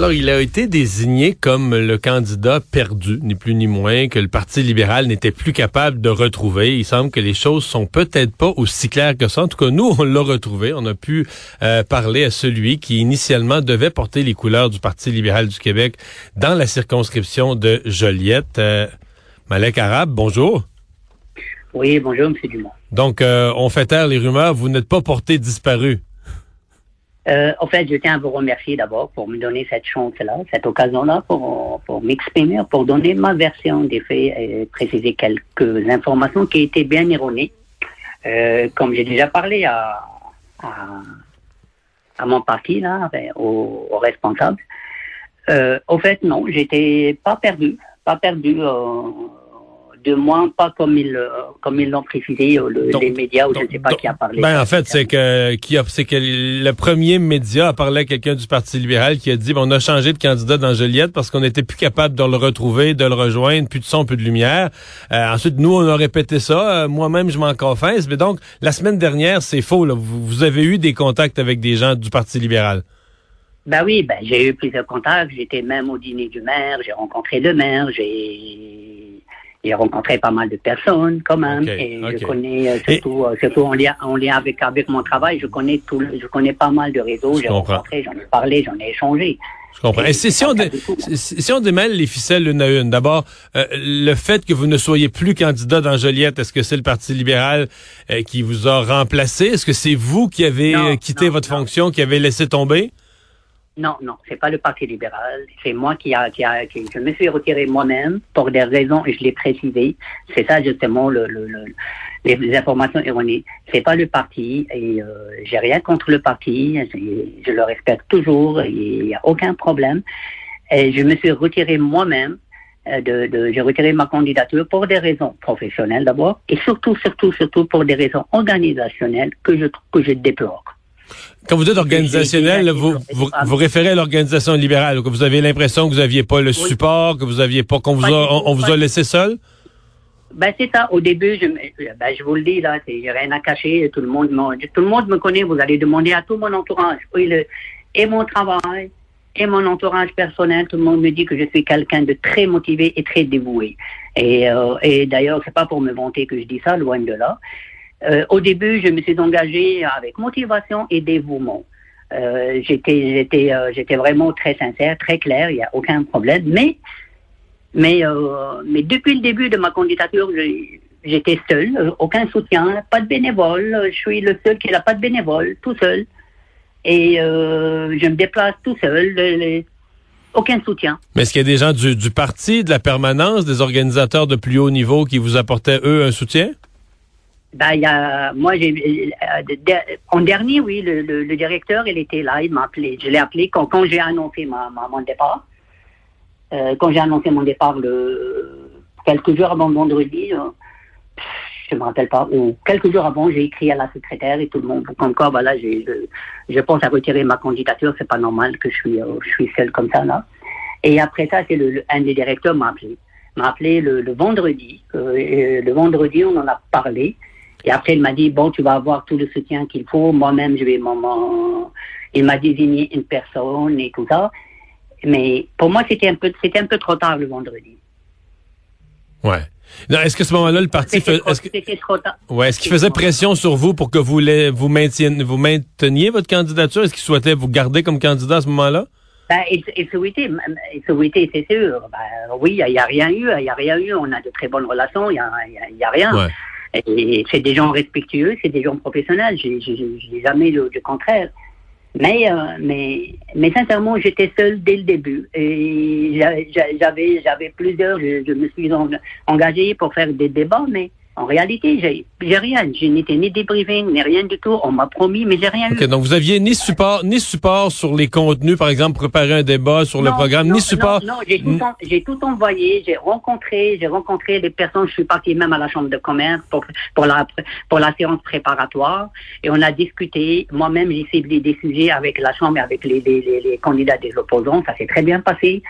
Alors, il a été désigné comme le candidat perdu, ni plus ni moins, que le Parti libéral n'était plus capable de retrouver. Il semble que les choses sont peut-être pas aussi claires que ça. En tout cas, nous, on l'a retrouvé. On a pu euh, parler à celui qui initialement devait porter les couleurs du Parti libéral du Québec dans la circonscription de Joliette. Euh, Malek Arabe, bonjour. Oui, bonjour, M. Dumont. Donc, euh, on fait taire les rumeurs. Vous n'êtes pas porté disparu. Euh, en fait, je tiens à vous remercier d'abord pour me donner cette chance-là, cette occasion-là pour, pour m'exprimer, pour donner ma version des faits et préciser quelques informations qui étaient bien erronées. Euh, comme j'ai déjà parlé à, à, mon parti, là, aux, aux responsables, euh, au fait, non, j'étais pas perdu, pas perdu. Euh, de moins pas comme ils euh, comme ils l'ont précisé euh, les médias ou je ne sais pas qui a parlé. Ben en fait c'est que qui a c'est que le premier média a parlé à quelqu'un du Parti libéral qui a dit on a changé de candidat dans Joliette parce qu'on n'était plus capable de le retrouver, de le rejoindre, plus de son, plus de lumière. Euh, ensuite nous on a répété ça, moi-même je m'en confesse, mais donc la semaine dernière c'est faux là. Vous, vous avez eu des contacts avec des gens du Parti libéral? Ben oui, ben j'ai eu plusieurs contacts. J'étais même au dîner du maire, j'ai rencontré le maire, j'ai j'ai rencontré pas mal de personnes quand même et je connais euh, surtout, euh, surtout en lien, en lien avec, avec mon travail, je connais tout, je connais pas mal de réseaux, j'ai rencontré, j'en ai parlé, j'en ai échangé. Je comprends. Et, si, on si, on démêle les ficelles l'une à une, d'abord, euh, le fait que vous ne soyez plus candidat dans Joliette, est-ce que c'est le Parti libéral qui vous a remplacé? Est-ce que c'est vous qui avez quitté votre fonction, qui avez laissé tomber? Non, non, c'est pas le Parti libéral. C'est moi qui a, qui a, qui, je me suis retiré moi-même pour des raisons et je l'ai précisé. C'est ça justement le, le, les, informations erronées. C'est pas le parti et euh, j'ai rien contre le parti. Je, le respecte toujours. Il n'y a aucun problème. Et je me suis retiré moi-même. Euh, de, de j'ai retiré ma candidature pour des raisons professionnelles d'abord et surtout, surtout, surtout pour des raisons organisationnelles que je que je déplore. Quand vous dites organisationnel, vous, vous, référez à l'organisation libérale, que vous avez l'impression que vous n'aviez pas le support, que vous aviez pas, qu'on vous a, on, vous a laissé seul? Ben c'est ça. Au début, je, ben, je vous le dis là, j'ai rien à cacher. Tout le monde, tout le monde me connaît. Vous allez demander à tout mon entourage, et mon travail, et mon entourage personnel. Tout le monde me dit que je suis quelqu'un de très motivé et très dévoué. Et, euh, et d'ailleurs, c'est pas pour me vanter que je dis ça, loin de là. Euh, au début, je me suis engagée avec motivation et dévouement. Euh, j'étais, j'étais, euh, j'étais vraiment très sincère, très clair. Il n'y a aucun problème. Mais, mais, euh, mais depuis le début de ma candidature, j'étais seul, aucun soutien, pas de bénévole. Je suis le seul qui n'a pas de bénévole, tout seul. Et je me déplace tout seul. aucun soutien. Mais est-ce qu'il y a des gens du, du parti, de la permanence, des organisateurs de plus haut niveau qui vous apportaient, eux, un soutien? Ben, il y a, moi, j'ai, euh, en dernier, oui, le, le, directeur, il était là, il m'a appelé. Je l'ai appelé quand, quand j'ai annoncé ma, mon départ. Euh, quand j'ai annoncé mon départ le, quelques jours avant le vendredi, euh, je me rappelle pas, ou quelques jours avant, j'ai écrit à la secrétaire et tout le monde, comme quoi, voilà, j'ai, je, je pense à retirer ma candidature, c'est pas normal que je suis, euh, je suis seul comme ça, là. Et après ça, c'est le, un des directeurs m'a appelé. M'a appelé le, le vendredi. Euh, le vendredi, on en a parlé. Et après, il m'a dit, bon, tu vas avoir tout le soutien qu'il faut. Moi-même, je vais m'en... Il m'a désigné une personne et tout ça. Mais pour moi, c'était un peu, c'était un peu trop tard le vendredi. Ouais. Est-ce que ce moment-là, le parti que... trop tard. Ouais, est-ce qu'il faisait pression sur vous pour que vous vous mainteniez, vous mainteniez votre candidature? Est-ce qu'il souhaitait vous garder comme candidat à ce moment-là? Ben, il, il souhaitait, il c'est sûr. Ben, oui, il n'y a, rien eu, il n'y a rien eu. On a de très bonnes relations, il n'y a, a, rien. Ouais. Et c'est des gens respectueux, c'est des gens professionnels. Je n'ai jamais le, contraire. Mais, euh, mais, mais sincèrement, j'étais seul dès le début. Et j'avais, j'avais plusieurs. Je, je me suis engagé pour faire des débats, mais en réalité, j'ai rien. Je n'étais ni débriefing, ni rien du tout. On m'a promis, mais j'ai rien okay, Donc, vous aviez ni support, ni support sur les contenus, par exemple, préparer un débat sur le programme, ni support. Non, non j'ai tout, tout, envoyé. J'ai rencontré, j'ai rencontré des personnes. Je suis parti même à la chambre de commerce pour, pour la, pour la séance préparatoire. Et on a discuté. Moi-même, j'ai ciblé des sujets avec la chambre et avec les, les, les, les candidats des opposants. Ça s'est très bien passé.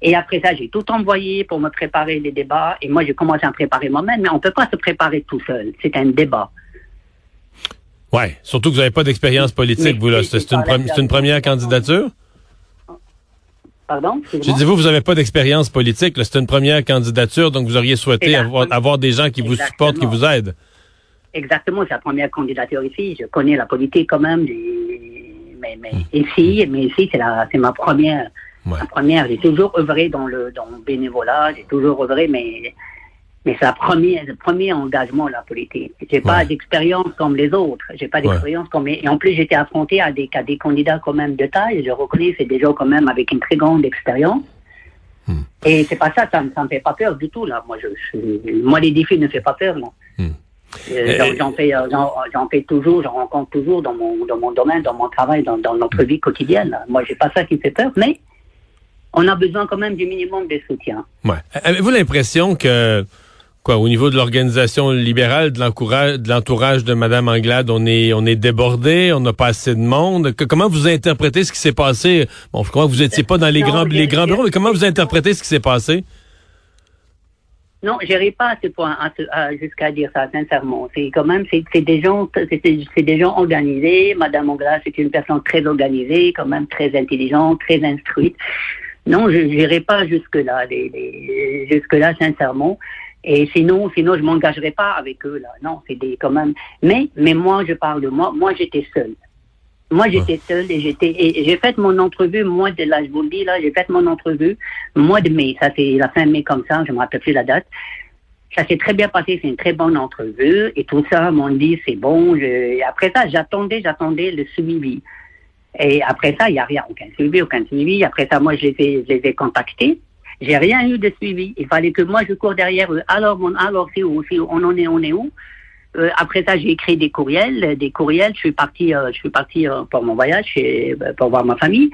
Et après ça, j'ai tout envoyé pour me préparer les débats. Et moi, j'ai commencé à me préparer moi-même, mais on ne peut pas se préparer tout seul. C'est un débat. Ouais, surtout que vous n'avez pas d'expérience politique, vous là. C'est une, une, première candidature? Pardon? Je dis, vous, vous n'avez pas d'expérience politique. C'est une première candidature, donc vous auriez souhaité avoir, avoir, des gens qui vous supportent, qui vous aident. Exactement, c'est la première candidature ici. Je connais la politique quand même. Mais, mais hmm. ici, mais ici, c'est ma première. Ma première. J'ai toujours œuvré dans le, dans le bénévolat. J'ai toujours œuvré, mais mais c'est le premier engagement, la politique. J'ai pas d'expérience comme les autres. J'ai pas d'expérience comme, et en plus, j'étais affronté à des, à des candidats quand même de taille. Je reconnais, c'est des gens quand même avec une très grande expérience. Hmm. Et c'est pas ça, ça, ne me fait pas peur du tout, là. Moi, je, moi, les défis ne font pas peur, non. Hmm. Euh, j'en fais, euh, j'en fais toujours, j'en rencontre toujours dans mon, dans mon domaine, dans mon travail, dans, dans notre vie quotidienne. Moi, j'ai pas ça qui me fait peur, mais on a besoin quand même du minimum de soutien. Ouais. Avez-vous l'impression que au niveau de l'organisation libérale, de l'entourage de Mme Anglade, on est, on est débordé, on n'a pas assez de monde? comment vous interprétez ce qui s'est passé? Bon, je crois que vous n'étiez pas dans les grands, les grands bureaux, mais comment vous interprétez ce qui s'est passé? Non, j'irai pas à ce point, jusqu'à dire ça, sincèrement. C'est quand même, c'est des gens, c'est des gens organisés. Madame Anglade, c'est une personne très organisée, quand même très intelligente, très instruite. Non, je n'irai pas jusque-là, jusque-là, sincèrement. Et sinon, sinon, je m'engagerai pas avec eux, là. Non, c'est des, quand même. Mais, mais moi, je parle de moi. Moi, j'étais seule. Moi, j'étais seule et j'étais, et j'ai fait mon entrevue, moi, de là, je vous le dis, là, j'ai fait mon entrevue, mois de mai. Ça, c'est la fin mai comme ça, je me rappelle plus la date. Ça s'est très bien passé, c'est une très bonne entrevue et tout ça, m'ont dit, c'est bon. Je... Après ça, j'attendais, j'attendais le suivi. Et après ça, il n'y a rien, aucun suivi, aucun suivi. Après ça, moi, je les ai, je les ai contactés. J'ai rien eu de suivi. Il fallait que moi je cours derrière eux. Alors, on, alors c'est où, On en est, on est où? Euh, Après ça, j'ai écrit des courriels, des courriels. Je suis parti, euh, je suis parti euh, pour mon voyage, chez, pour voir ma famille.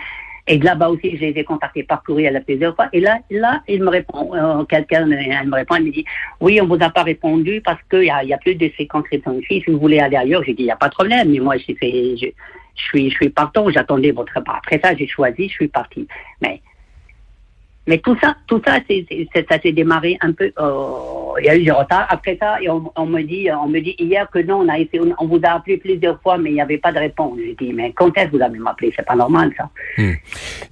Et de là-bas aussi, je les ai contactés par courriel à plusieurs fois. Et là, là, il me répond, quelqu'un, elle me répond, elle me dit, oui, on vous a pas répondu parce qu'il y a, y a plus de ces conscriptions ici. Si vous voulez aller ailleurs, j'ai dit, il n'y a pas de problème. Mais moi, je, je, suis, je suis partant. J'attendais votre part. Après ça, j'ai choisi, je suis parti. Mais mais tout ça, tout ça, c'est, ça s'est démarré un peu. Euh, il y a eu du retard. Après ça, et on, me dit, on me dit hier que non, on a essayé, on, vous a appelé plusieurs fois, mais il n'y avait pas de réponse. J'ai dit, mais quand est-ce que vous avez m'appelé C'est pas normal ça. Hmm.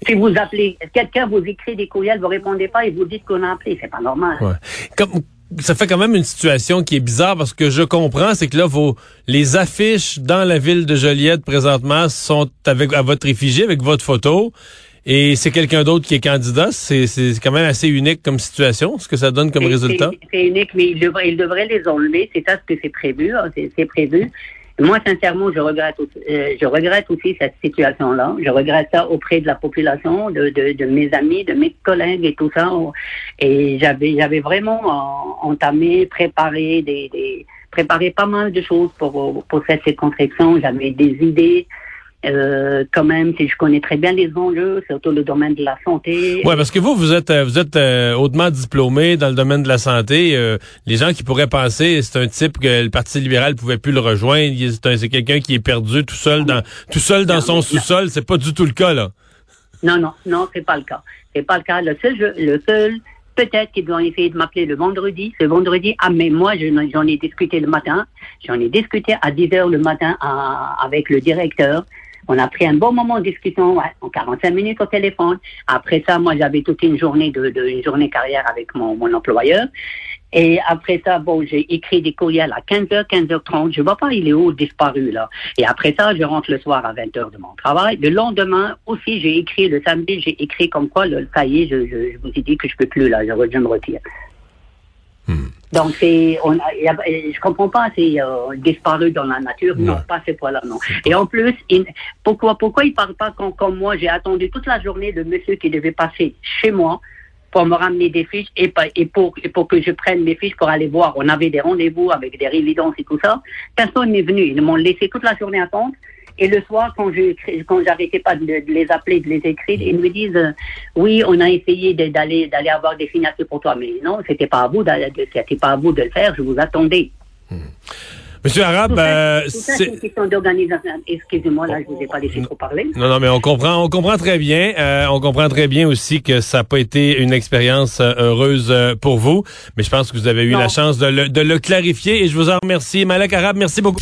Si vous appelez, quelqu'un vous écrit des courriels, vous répondez pas et vous dites qu'on a appelé, c'est pas normal. Ouais. Comme, ça fait quand même une situation qui est bizarre parce que je comprends, c'est que là, vos les affiches dans la ville de Joliette présentement sont avec à votre effigie, avec votre photo et c'est quelqu'un d'autre qui est candidat. C'est quand même assez unique comme situation, ce que ça donne comme résultat. C'est unique, mais il devrait, il devrait les enlever. C'est ça ce que c'est prévu. Hein, c'est prévu. Moi, sincèrement, je regrette, euh, je regrette aussi cette situation-là. Je regrette ça auprès de la population, de, de, mes amis, de mes collègues et tout ça. Et j'avais, j'avais vraiment euh, entamé, préparé des, des, préparé pas mal de choses pour, pour cette circonscription. J'avais des idées. Euh, quand même, si je connais très bien les enjeux, surtout le domaine de la santé. Oui, parce que vous, vous êtes, euh, vous êtes euh, hautement diplômé dans le domaine de la santé. Euh, les gens qui pourraient penser, c'est un type que le Parti libéral pouvait plus le rejoindre. C'est quelqu'un qui est perdu tout seul dans, tout seul dans son sous-sol. C'est pas du tout le cas là. Non, non, non, c'est pas le cas. C'est pas le cas. Le seul, le seul Peut-être qu'ils vont essayer de m'appeler le vendredi. Ce vendredi, ah mais moi j'en ai discuté le matin. J'en ai discuté à 10 heures le matin avec le directeur. On a pris un bon moment de discussion, en 45 minutes au téléphone. Après ça, moi, j'avais toute une journée de, de une journée carrière avec mon, mon employeur. Et après ça, bon, j'ai écrit des courriels à 15h, 15h30. Je vois pas, il est où, disparu, là. Et après ça, je rentre le soir à 20h de mon travail. Le lendemain, aussi, j'ai écrit, le samedi, j'ai écrit comme quoi, le, y est, je, je, vous ai dit que je peux plus, là, je, je me retire. Hmm. Donc, c'est, on a, je comprends pas, c'est euh, disparu dans la nature. Non, pas ces poids-là, non. Et en plus, pourquoi, pourquoi il parle pas quand, comme moi, j'ai attendu toute la journée de monsieur qui devait passer chez moi pour me ramener des fiches et, et, pour, et pour que je prenne mes fiches pour aller voir. On avait des rendez-vous avec des résidences et tout ça. Personne n'est venu. Ils m'ont laissé toute la journée attendre. Et le soir, quand je quand j'arrêtais pas de, les appeler, de les écrire, ils me disent euh, oui, on a essayé d'aller d'aller avoir des signatures pour toi, mais non, c'était pas à vous, c'était pas à vous de le faire. Je vous attendais. Hmm. Monsieur Arabe, euh, c'est une question d'organisation. Excusez-moi, là, je vous ai pas laissé trop parler. Non, non, mais on comprend, on comprend très bien. Euh, on comprend très bien aussi que ça n'a pas été une expérience euh, heureuse pour vous. Mais je pense que vous avez eu la chance de le, de le clarifier et je vous en remercie. Malek Arabe, merci beaucoup.